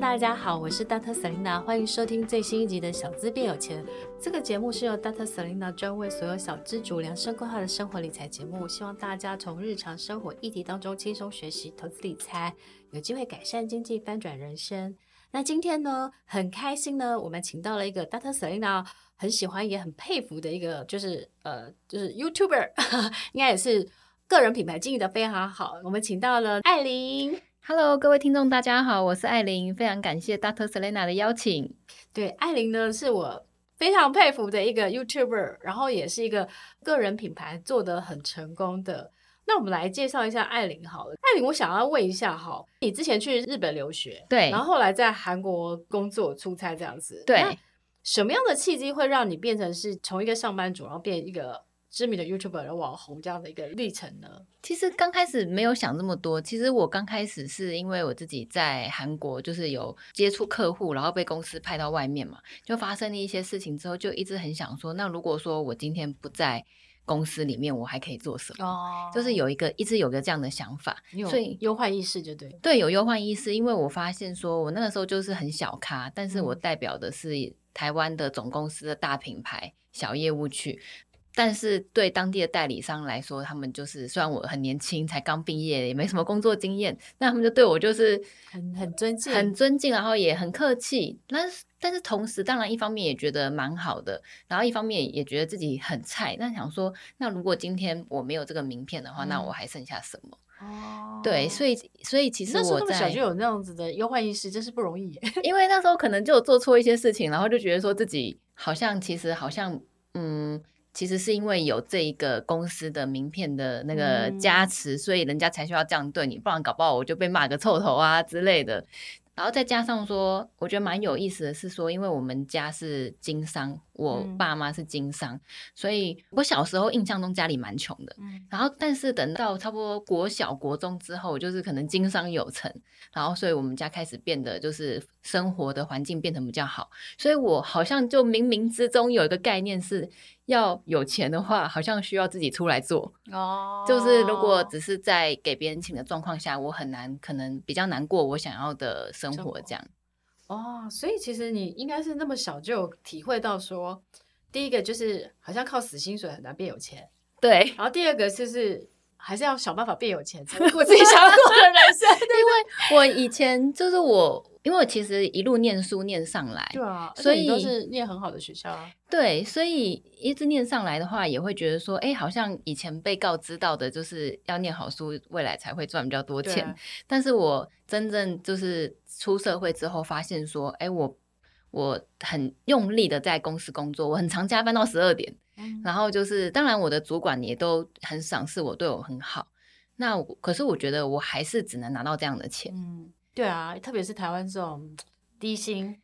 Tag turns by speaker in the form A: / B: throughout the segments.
A: 大家好，我是 Dr. Selina，欢迎收听最新一集的《小资变有钱》。这个节目是由 Dr. Selina 专为所有小资主量身规划的生活理财节目，希望大家从日常生活议题当中轻松学习投资理财，有机会改善经济，翻转人生。那今天呢，很开心呢，我们请到了一个 Dr. Selina 很喜欢也很佩服的一个，就是呃，就是 YouTuber，应该也是个人品牌经营的非常好。我们请到了艾琳。
B: Hello，各位听众，大家好，我是艾琳，非常感谢 Dr. Selena 的邀请。
A: 对，艾琳呢是我非常佩服的一个 YouTuber，然后也是一个个人品牌做得很成功的。那我们来介绍一下艾琳好了。艾琳，我想要问一下哈，你之前去日本留学，
B: 对，
A: 然后后来在韩国工作出差这样子，
B: 对，
A: 什么样的契机会让你变成是从一个上班族，然后变一个？知名的 YouTuber 的网红这样的一个历程呢？
B: 其实刚开始没有想这么多。其实我刚开始是因为我自己在韩国，就是有接触客户，然后被公司派到外面嘛，就发生了一些事情之后，就一直很想说，那如果说我今天不在公司里面，我还可以做什么？哦，就是有一个一直有个这样的想法，所以
A: 忧患意识就对。
B: 对，有忧患意识，因为我发现说我那个时候就是很小咖，但是我代表的是台湾的总公司的大品牌小业务去。但是对当地的代理商来说，他们就是虽然我很年轻，才刚毕业，也没什么工作经验，那他们就对我就是
A: 很很尊敬，
B: 很尊敬，然后也很客气。但是但是同时，当然一方面也觉得蛮好的，然后一方面也觉得自己很菜。那想说，那如果今天我没有这个名片的话，嗯、那我还剩下什么？哦，对，所以所以其实我在那
A: 小就有那样子的忧患意识，真是不容易。
B: 因为那时候可能就有做错一些事情，然后就觉得说自己好像其实好像嗯。其实是因为有这一个公司的名片的那个加持，嗯、所以人家才需要这样对你，不然搞不好我就被骂个臭头啊之类的。然后再加上说，我觉得蛮有意思的是说，因为我们家是经商，我爸妈是经商，嗯、所以我小时候印象中家里蛮穷的。嗯、然后，但是等到差不多国小、国中之后，就是可能经商有成，然后所以我们家开始变得就是生活的环境变得比较好。所以我好像就冥冥之中有一个概念是。要有钱的话，好像需要自己出来做哦。就是如果只是在给别人请的状况下，我很难，可能比较难过我想要的生活这样。
A: 哦，所以其实你应该是那么小就体会到说，第一个就是好像靠死薪水很难变有钱，
B: 对。
A: 然后第二个就是还是要想办法变有钱，才过自己想要 过的人生。
B: 因为我以前就是我。因为我其实一路念书念上来，
A: 对啊，
B: 所以
A: 都是念很好的学校啊。
B: 对，所以一直念上来的话，也会觉得说，哎，好像以前被告知到的，就是要念好书，未来才会赚比较多钱。啊、但是我真正就是出社会之后，发现说，哎，我我很用力的在公司工作，我很常加班到十二点，嗯、然后就是当然我的主管也都很赏识我，对我很好。那可是我觉得我还是只能拿到这样的钱。嗯
A: 对啊，特别是台湾这种低薪，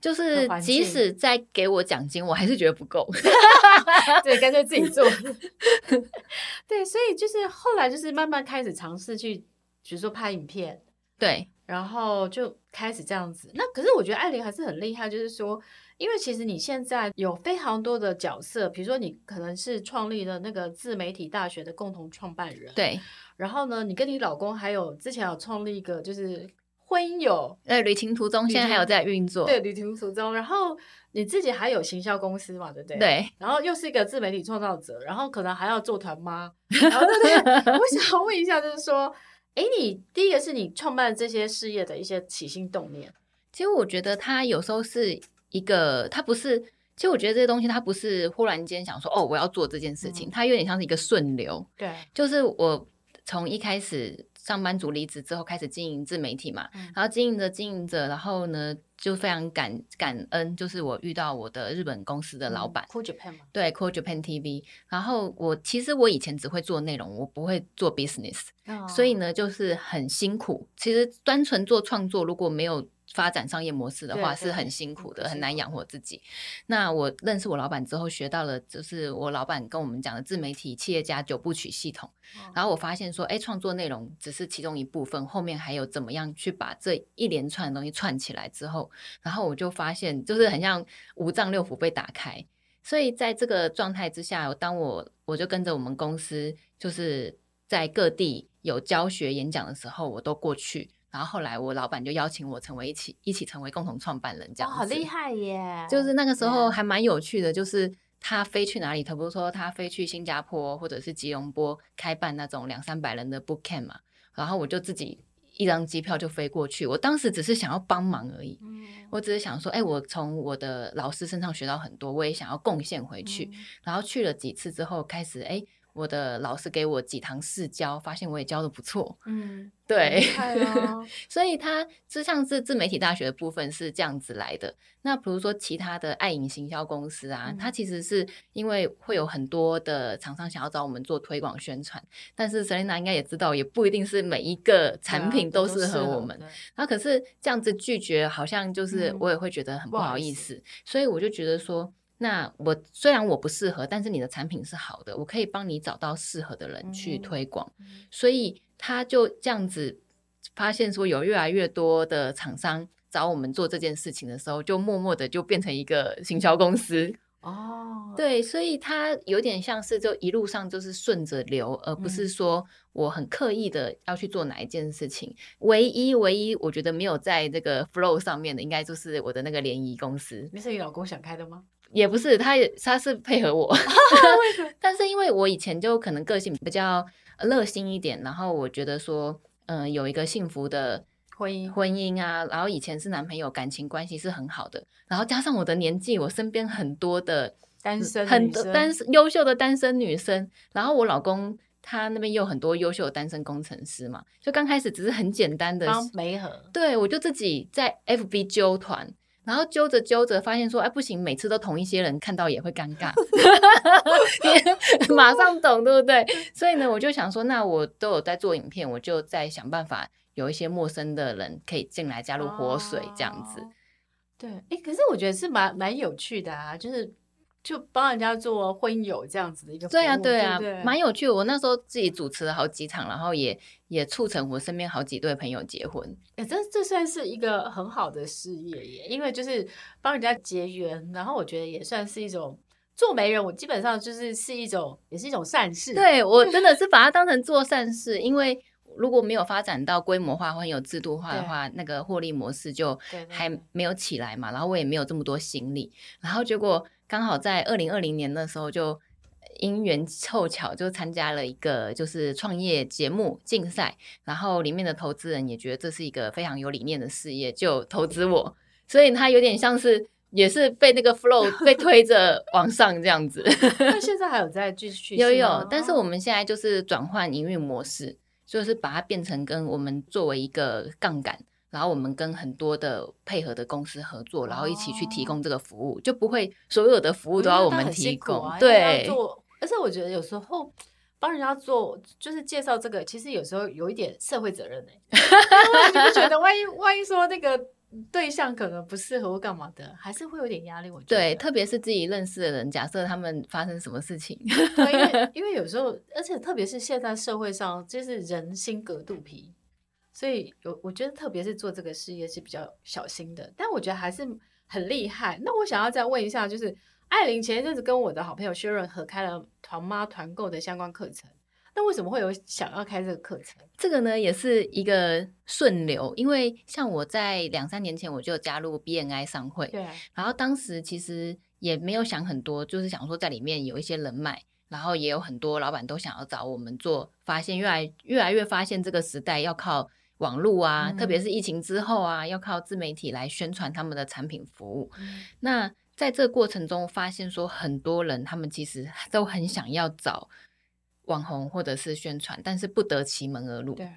B: 就是即使再给我奖金，我还是觉得不够。
A: 对，干脆自己做。对，所以就是后来就是慢慢开始尝试去，比如说拍影片，
B: 对，
A: 然后就开始这样子。那可是我觉得艾琳还是很厉害，就是说，因为其实你现在有非常多的角色，比如说你可能是创立了那个自媒体大学的共同创办人，
B: 对。
A: 然后呢，你跟你老公还有之前有创立一个就是。婚姻有，
B: 呃，旅行途中现在还有在运作，
A: 对，旅行途中，然后你自己还有行销公司嘛，对不对？
B: 对，
A: 然后又是一个自媒体创造者，然后可能还要做团妈，然后对不对？我想问一下，就是说，哎，你第一个是你创办这些事业的一些起心动念，
B: 其实我觉得它有时候是一个，它不是，其实我觉得这些东西它不是忽然间想说，哦，我要做这件事情，嗯、它有点像是一个顺流，
A: 对，
B: 就是我。从一开始上班族离职之后开始经营自媒体嘛，
A: 嗯、
B: 然后经营着经营着，然后呢就非常感感恩，就是我遇到我的日本公司的老板、
A: 嗯、，Cool Japan 嘛，
B: 对，Cool Japan TV。然后我其实我以前只会做内容，我不会做 business，、哦、所以呢就是很辛苦。其实单纯做创作如果没有。发展商业模式的话是很辛苦的，很难养活自己。那我认识我老板之后，学到了就是我老板跟我们讲的自媒体企业家九部曲系统。然后我发现说，哎，创作内容只是其中一部分，后面还有怎么样去把这一连串的东西串起来之后，然后我就发现就是很像五脏六腑被打开。所以在这个状态之下，当我我就跟着我们公司，就是在各地有教学演讲的时候，我都过去。然后后来我老板就邀请我成为一起一起成为共同创办人，这样子。
A: 好厉害耶！
B: 就是那个时候还蛮有趣的，就是他飞去哪里，他不是说他飞去新加坡或者是吉隆坡开办那种两三百人的 book camp 嘛，然后我就自己一张机票就飞过去。我当时只是想要帮忙而已，我只是想说，哎，我从我的老师身上学到很多，我也想要贡献回去。然后去了几次之后，开始哎。我的老师给我几堂试教，发现我也教的不错。嗯，对，哦、所以他就像是自媒体大学的部分是这样子来的。那比如说其他的爱影行销公司啊，嗯、它其实是因为会有很多的厂商想要找我们做推广宣传，但是 Selina 应该也知道，也不一定是每一个产品都适合我们。那可是这样子拒绝，好像就是我也会觉得很不好意思，嗯、所以我就觉得说。那我虽然我不适合，但是你的产品是好的，我可以帮你找到适合的人去推广。嗯、所以他就这样子发现说，有越来越多的厂商找我们做这件事情的时候，就默默的就变成一个行销公司。哦，对，所以他有点像是就一路上就是顺着流，而不是说我很刻意的要去做哪一件事情。嗯、唯一唯一我觉得没有在这个 flow 上面的，应该就是我的那个联谊公司。
A: 那是你老公想开的吗？
B: 也不是，他也他是配合我 但是因为我以前就可能个性比较热心一点，然后我觉得说，嗯、呃，有一个幸福的婚姻婚姻啊，然后以前是男朋友，感情关系是很好的，然后加上我的年纪，我身边很多的
A: 单身
B: 很多单身优秀的单身女生，然后我老公他那边又有很多优秀的单身工程师嘛，就刚开始只是很简单的
A: 媒合，
B: 对，我就自己在 FB 揪团。然后揪着揪着，发现说，哎，不行，每次都同一些人看到也会尴尬，马上懂，对不对？所以呢，我就想说，那我都有在做影片，我就在想办法，有一些陌生的人可以进来加入活水，这样子。
A: 对，哎，可是我觉得是蛮蛮有趣的啊，就是。就帮人家做婚友这样子的一个，
B: 对啊，对啊，蛮有趣的。我那时候自己主持了好几场，然后也也促成我身边好几对朋友结婚。
A: 哎，这这算是一个很好的事业耶，因为就是帮人家结缘，然后我觉得也算是一种做媒人。我基本上就是是一种，也是一种善事。
B: 对，我真的是把它当成做善事，因为如果没有发展到规模化或有制度化的话，那个获利模式就还没有起来嘛。然后我也没有这么多心力，然后结果。刚好在二零二零年的时候，就因缘凑巧就参加了一个就是创业节目竞赛，然后里面的投资人也觉得这是一个非常有理念的事业，就投资我，所以他有点像是也是被那个 flow 被 推着往上这样子。
A: 那 现在还有在继续？
B: 有有，但是我们现在就是转换营运模式，就是把它变成跟我们作为一个杠杆。然后我们跟很多的配合的公司合作，然后一起去提供这个服务，哦、就不会所有的服务都要我们提供。
A: 啊、
B: 对，
A: 而且我觉得有时候帮人家做，就是介绍这个，其实有时候有一点社会责任呢。你不觉得万一万一说那个对象可能不适合或干嘛的，还是会有点压力？我觉得
B: 对，特别是自己认识的人，假设他们发生什么事情，
A: 对，因为 因为有时候，而且特别是现在社会上，就是人心隔肚皮。所以有，我觉得特别是做这个事业是比较小心的，但我觉得还是很厉害。那我想要再问一下，就是艾琳前一阵子跟我的好朋友 Sharon 合开了团妈团购的相关课程，那为什么会有想要开这个课程？
B: 这个呢，也是一个顺流，因为像我在两三年前我就加入 BNI 商会，
A: 对，
B: 然后当时其实也没有想很多，就是想说在里面有一些人脉。然后也有很多老板都想要找我们做，发现越来越来越发现这个时代要靠。网络啊，特别是疫情之后啊，要靠自媒体来宣传他们的产品服务。嗯、那在这个过程中，发现说很多人他们其实 都很想要找网红或者是宣传，但是不得其门而入。
A: 对。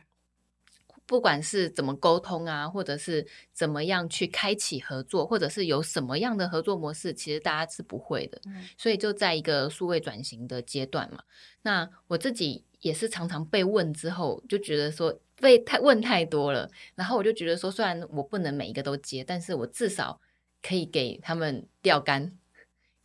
B: 不管是怎么沟通啊，或者是怎么样去开启合作，或者是有什么样的合作模式，其实大家是不会的。嗯。所以就在一个数位转型的阶段嘛，那我自己也是常常被问之后，就觉得说被太问太多了，然后我就觉得说，虽然我不能每一个都接，但是我至少可以给他们钓竿。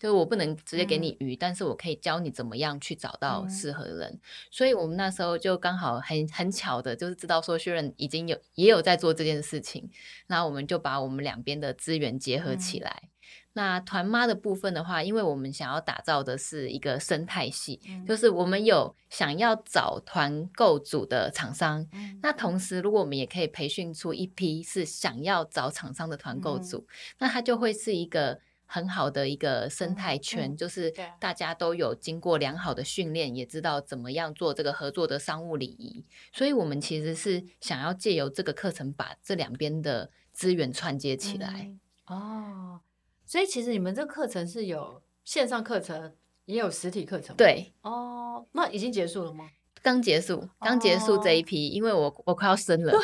B: 就是我不能直接给你鱼，嗯，但是我可以教你怎么样去找到适合的人。嗯，所以我们那时候就刚好很很巧的，就是知道说薛仁已经有也有在做这件事情，那我们就把我们两边的资源结合起来。嗯，那团妈的部分的话，因为我们想要打造的是一个生态系，嗯，就是我们有想要找团购组的厂商，嗯，那同时如果我们也可以培训出一批是想要找厂商的团购组，嗯，那它就会是一个。很好的一个生态圈，就是大家都有经过良好的训练，也知道怎么样做这个合作的商务礼仪。所以，我们其实是想要借由这个课程，把这两边的资源串接起来。
A: 嗯。哦，所以其实你们这课程是有线上课程，也有实体课程。
B: 对。
A: 哦，那已经结束了吗？
B: 刚结束，刚结束这一批，哦、因为我我快要生了。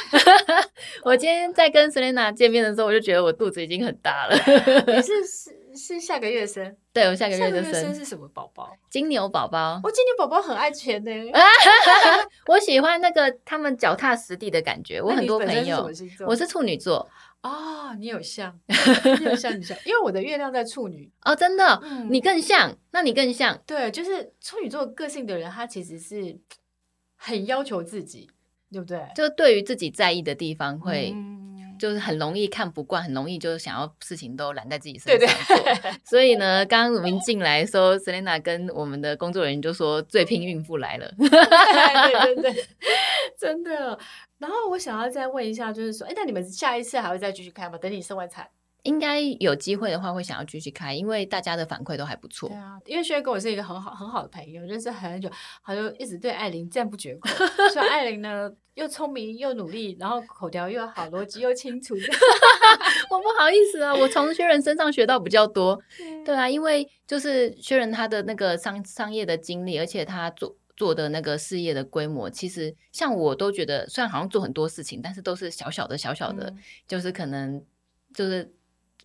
B: 我今天在跟 Selena 见面的时候，我就觉得我肚子已经很大了。
A: 你是 是是下个月生？
B: 对，我下个月就生。
A: 生是什么宝宝？
B: 金牛宝宝。
A: 我金牛宝宝很爱钱呢。
B: 我喜欢那个他们脚踏实地的感觉。我很多朋友，是我是处女座。
A: 啊、哦，你有像，你有像，你像，因为我的月亮在处女
B: 哦，真的、嗯，你更像，那你更像。
A: 对，就是处女座个性的人，他其实是。很要求自己，对不对？
B: 就对于自己在意的地方，会就是很容易看不惯，很容易就是想要事情都揽在自己身上做。对 对所以呢，刚刚我们进来的时候，Selena 跟我们的工作人员就说：“最拼孕妇来了。”对
A: 对对，真的。然后我想要再问一下，就是说，哎，那你们下一次还会再继续开吗？等你生完产。
B: 应该有机会的话，会想要继续开，因为大家的反馈都还不错。
A: 对啊，因为薛哥我是一个很好很好的朋友，认识很久，好像一直对艾琳赞不绝口。说艾琳呢，又聪明又努力，然后口条又好，逻辑又清楚。
B: 我不好意思啊，我从薛仁身上学到比较多。对啊，因为就是薛仁他的那个商商业的经历，而且他做做的那个事业的规模，其实像我都觉得，虽然好像做很多事情，但是都是小小的小小的，嗯、就是可能就是。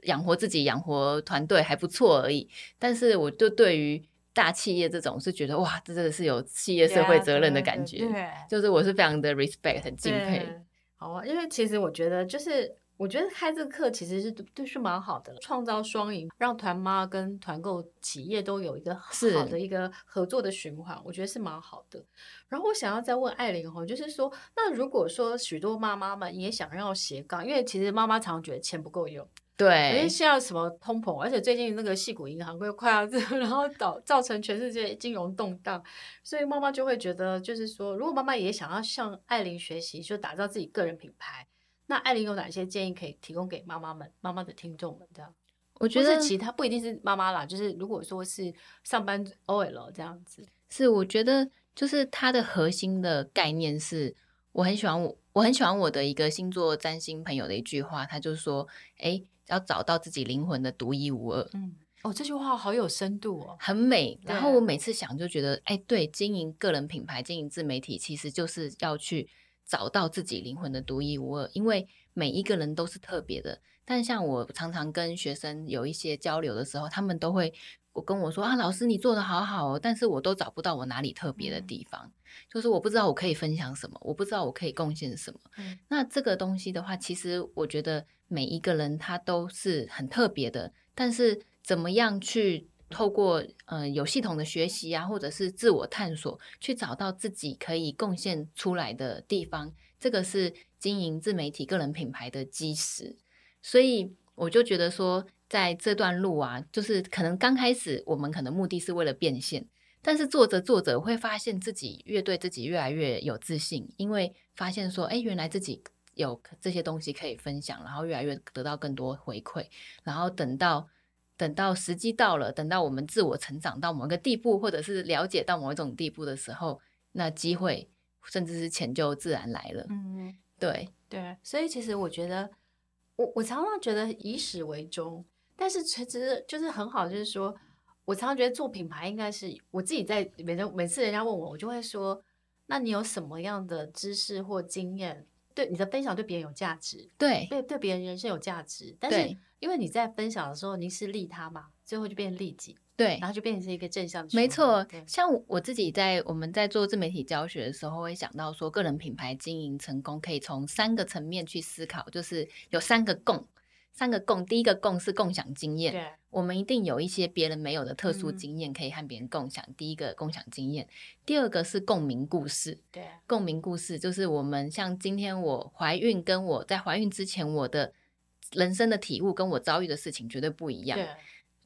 B: 养活自己，养活团队还不错而已。但是，我就对于大企业这种是觉得哇，这真的是有企业社会责任的感觉。对，就是我是非常的 respect，很敬佩。
A: 好啊，因为其实我觉得，就是我觉得开这个课其实是对是蛮好的，创造双赢，让团妈跟团购企业都有一个好的一个合作的循环，我觉得是蛮好的。然后我想要再问艾琳哈，就是说，那如果说许多妈妈们也想要斜杠，因为其实妈妈常常觉得钱不够用。
B: 对，
A: 因为现在什么通膨，而且最近那个矽谷银行会快要，然后导造成全世界金融动荡，所以妈妈就会觉得，就是说，如果妈妈也想要向艾琳学习，就打造自己个人品牌，那艾琳有哪些建议可以提供给妈妈们、妈妈的听众们？这样，
B: 我觉得
A: 其他不一定是妈妈啦，就是如果说是上班 OL 这样子，
B: 是我觉得就是它的核心的概念是，我很喜欢我我很喜欢我的一个星座占星朋友的一句话，他就说，哎。要找到自己灵魂的独一无二。
A: 嗯，哦，这句话好有深度哦，
B: 很美。然后我每次想就觉得，哎，对，经营个人品牌、经营自媒体，其实就是要去找到自己灵魂的独一无二。因为每一个人都是特别的。但像我常常跟学生有一些交流的时候，他们都会我跟我说啊，老师你做的好好哦，但是我都找不到我哪里特别的地方，嗯，就是我不知道我可以分享什么，我不知道我可以贡献什么。嗯，那这个东西的话，其实我觉得。每一个人他都是很特别的，但是怎么样去透过呃有系统的学习啊，或者是自我探索，去找到自己可以贡献出来的地方，这个是经营自媒体个人品牌的基石。所以我就觉得说，在这段路啊，就是可能刚开始我们可能目的是为了变现，但是做着做着会发现自己越对自己越来越有自信，因为发现说，哎，原来自己。有这些东西可以分享，然后越来越得到更多回馈，然后等到等到时机到了，等到我们自我成长到某个地步，或者是了解到某一种地步的时候，那机会甚至是钱就自然来了。嗯，对
A: 对，所以其实我觉得，我我常常觉得以始为终，但是其实就是很好，就是说，我常常觉得做品牌应该是我自己在每每次人家问我，我就会说，那你有什么样的知识或经验，对你的分享对别人有价值，
B: 对
A: 对对别人人生有价值，但是因为你在分享的时候，你是利他嘛，最后就变利己。
B: 对，
A: 然后就变成一个正向的。
B: 没错，像我自己在我们在做自媒体教学的时候，会想到说，个人品牌经营成功可以从三个层面去思考，就是有三个共，三个共。第一个共是共享经验，对，我们一定有一些别人没有的特殊经验可以和别人共享。嗯、第一个共享经验，第二个是共鸣故事，对，共鸣故事就是我们像今天我怀孕，跟我在怀孕之前我的人生的体悟，跟我遭遇的事情绝对不一样。对。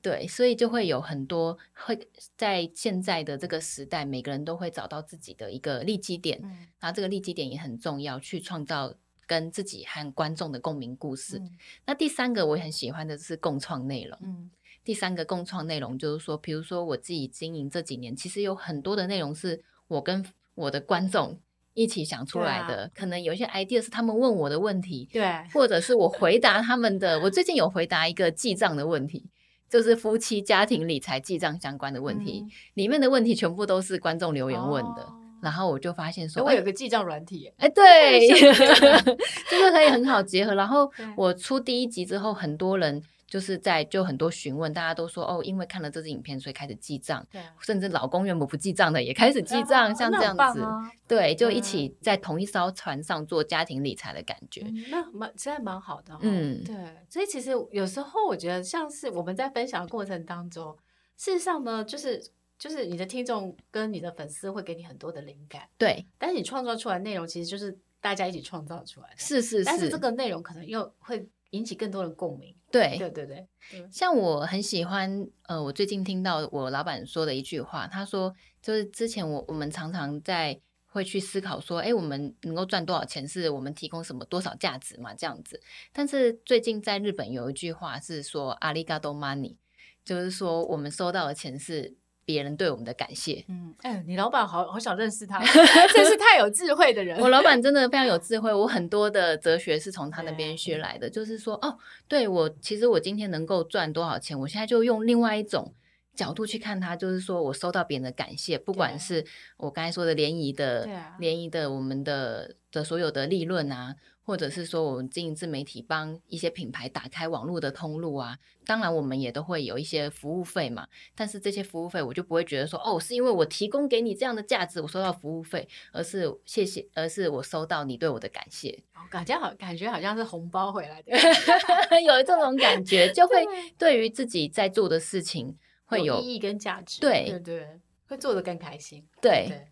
B: 对，所以就会有很多会在现在的这个时代，每个人都会找到自己的一个利基点，嗯、然后这个利基点也很重要，去创造跟自己和观众的共鸣故事。嗯、那第三个我很喜欢的是共创内容。嗯、第三个共创内容就是说，比如说我自己经营这几年，其实有很多的内容是我跟我的观众一起想出来的，啊、可能有一些 idea 是他们问我的问题，对，或者是我回答他们的。我最近有回答一个记账的问题。就是夫妻家庭理财记账相关的问题，嗯、里面的问题全部都是观众留言问的，哦、然后我就发现说，我有个记账软体，哎，对，就是可以很好结合。然后我出第一集之后，很多人。就是在就很多询问，大家都说哦，因为看了这支影片，所以开始记账。对，甚至老公原本不记账的也开始记账，像这样子，对，就一起在同一艘船上做家庭理财的感觉。那蛮实在蛮好的。嗯，对。所以其实有时候我觉得，像是我们在分享的过程当中，事实上呢，就是就是你的听众跟你的粉丝会给你很多的灵感。对。但是你创造出来内容，其实就是大家一起创造出来的。是是是。但是这个内容可能又会引起更多的共鸣。对对对对，像我很喜欢，呃，我最近听到我老板说的一句话，他说，就是之前我我们常常在会去思考说，哎，我们能够赚多少钱，是我们提供什么多少价值嘛，这样子。但是最近在日本有一句话是说，阿里嘎多 money，就是说我们收到的钱是。别人对我们的感谢，嗯，哎，你老板好好想认识他，真是太有智慧的人。我老板真的非常有智慧，我很多的哲学是从他那边学来的。就是说，哦，对我，其实我今天能够赚多少钱，我现在就用另外一种角度去看他，就是说我收到别人的感谢，不管是我刚才说的联谊的，联谊的，我们的的所有的利润啊。或者是说，我们经营自媒体，帮一些品牌打开网络的通路啊。当然，我们也都会有一些服务费嘛。但是这些服务费，我就不会觉得说，哦，是因为我提供给你这样的价值，我收到服务费，而是谢谢，而是我收到你对我的感谢。感觉好，感觉好像是红包回来的，有这种感觉，就会对于自己在做的事情会有，有意义跟价值。对对对，会做的更开心。对，对。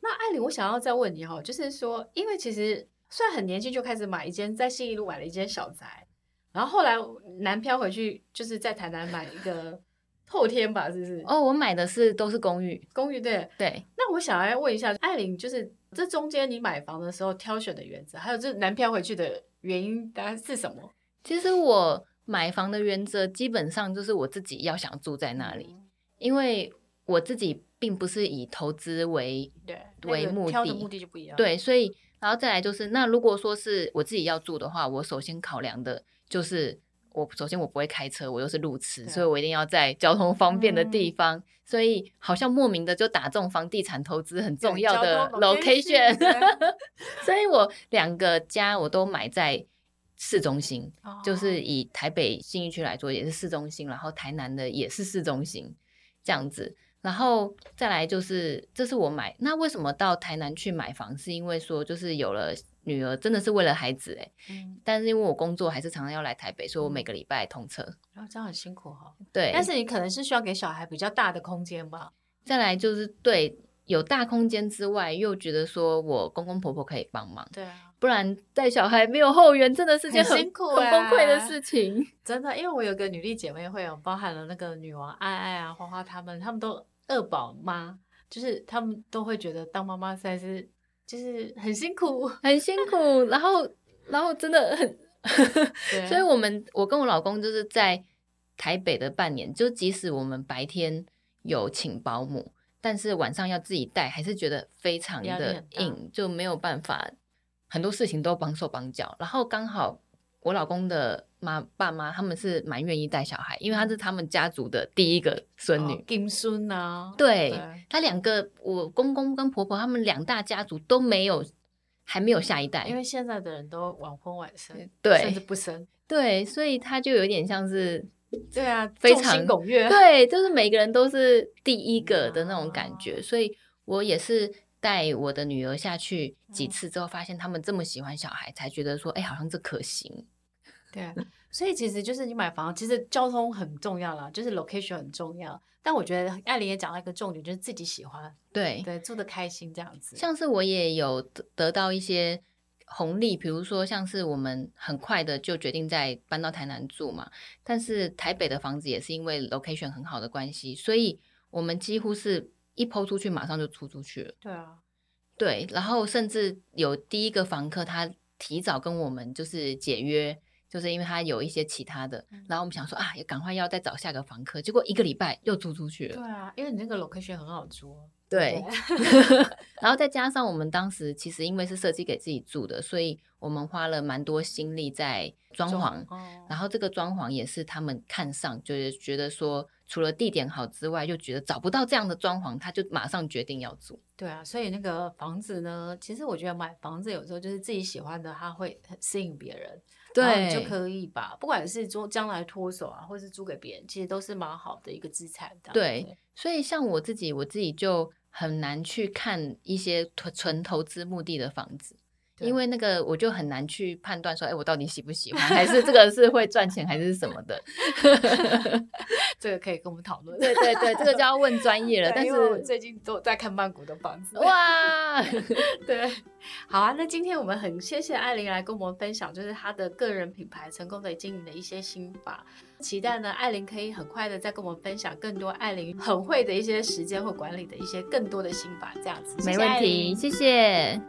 B: 那艾琳，我想要再问你哈，就是说，因为其实。虽然很年轻就开始买一间在信义路买了一间小宅，然后后来南漂回去，就是在台南买一个透天吧，是不是？哦，我买的是都是公寓，公寓对对。那我想要问一下艾琳，就是这中间你买房的时候挑选的原则，还有这南漂回去的原因大概是什么？其实我买房的原则基本上就是我自己要想住在那里，嗯、因为我自己并不是以投资为对为目的目的就不一样，对，所以。然后再来就是，那如果说是我自己要住的话，我首先考量的就是，我首先我不会开车，我又是路痴，所以我一定要在交通方便的地方。嗯、所以好像莫名的就打中房地产投资很重要的 location，所以我两个家我都买在市中心，哦、就是以台北信义区来说也是市中心，然后台南的也是市中心，这样子。然后再来就是，这是我买。那为什么到台南去买房？是因为说，就是有了女儿，真的是为了孩子哎。嗯。但是因为我工作还是常常要来台北，所以我每个礼拜通车。然后这样很辛苦哈。对。但是你可能是需要给小孩比较大的空间吧。再来就是对，有大空间之外，又觉得说我公公婆婆可以帮忙。对啊。不然带小孩没有后援，真的是件很，很辛苦、很崩溃的事情。真的，因为我有个女力姐妹会有包含了那个女王爱爱啊、花花他们，他们都。二宝妈就是他们都会觉得当妈妈实在是就是很辛苦，很辛苦，然后然后真的很，对 所以我们我跟我老公就是在台北的半年，就即使我们白天有请保姆，但是晚上要自己带，还是觉得非常的硬，就没有办法，很多事情都绑手绑脚。然后刚好我老公的妈爸妈他们是蛮愿意带小孩，因为他是他们家族的第一个孙女，
A: 金孙啊。
B: 对，他两个，我公公跟婆婆他们两大家族都没有，还没有下一代，
A: 因为现在的人都晚婚晚生，
B: 对，
A: 甚至不生，
B: 对，所以他就有点像是，
A: 对啊，
B: 非常
A: 拱月，
B: 对，就是每个人都是第一个的那种感觉，所以我也是。带我的女儿下去几次之后，发现他们这么喜欢小孩，才觉得说，哎，好像这可行。
A: 对啊，所以其实就是你买房，其实交通很重要啦，就是 location 很重要。但我觉得艾琳也讲到一个重点，就是自己喜欢，
B: 对
A: 对，住的开心这样子。
B: 像是我也有得到一些红利，比如说像是我们很快的就决定在搬到台南住嘛，但是台北的房子也是因为 location 很好的关系，所以我们几乎是。一抛出去，马上就租出去了。
A: 对啊，
B: 对，然后甚至有第一个房客，他提早跟我们就是解约，就是因为他有一些其他的，嗯、然后我们想说啊，也赶快要再找下个房客，结果一个礼拜又租出去了。
A: 对啊，因为你那个 location 很好租。
B: 对，然后再加上我们当时其实因为是设计给自己住的，所以我们花了蛮多心力在装潢。哦、然后这个装潢也是他们看上，就是觉得说。除了地点好之外，又觉得找不到这样的装潢，他就马上决定要租。
A: 对啊，所以那个房子呢，其实我觉得买房子有时候就是自己喜欢的，他会很吸引别人，对，就可以把不管是租将来脱手啊，或是租给别人，其实都是蛮好的一个资产。
B: 对，对，所以像我自己，我自己就很难去看一些纯投资目的的房子。因为那个我就很难去判断说，哎，我到底喜不喜欢，还是这个是会赚钱，还是什么的？
A: 这个可以跟我们讨论。
B: 对对对，这个就要问专业了。但是我
A: 最近都在看曼谷的房子。
B: 哇，
A: 对，好啊。那今天我们很谢谢艾琳来跟我们分享，就是她的个人品牌成功的经营的一些心法。期待呢，艾琳可以很快的再跟我们分享更多艾琳很会的一些时间或管理的一些更多的心法。这样子，
B: 没问题，谢谢。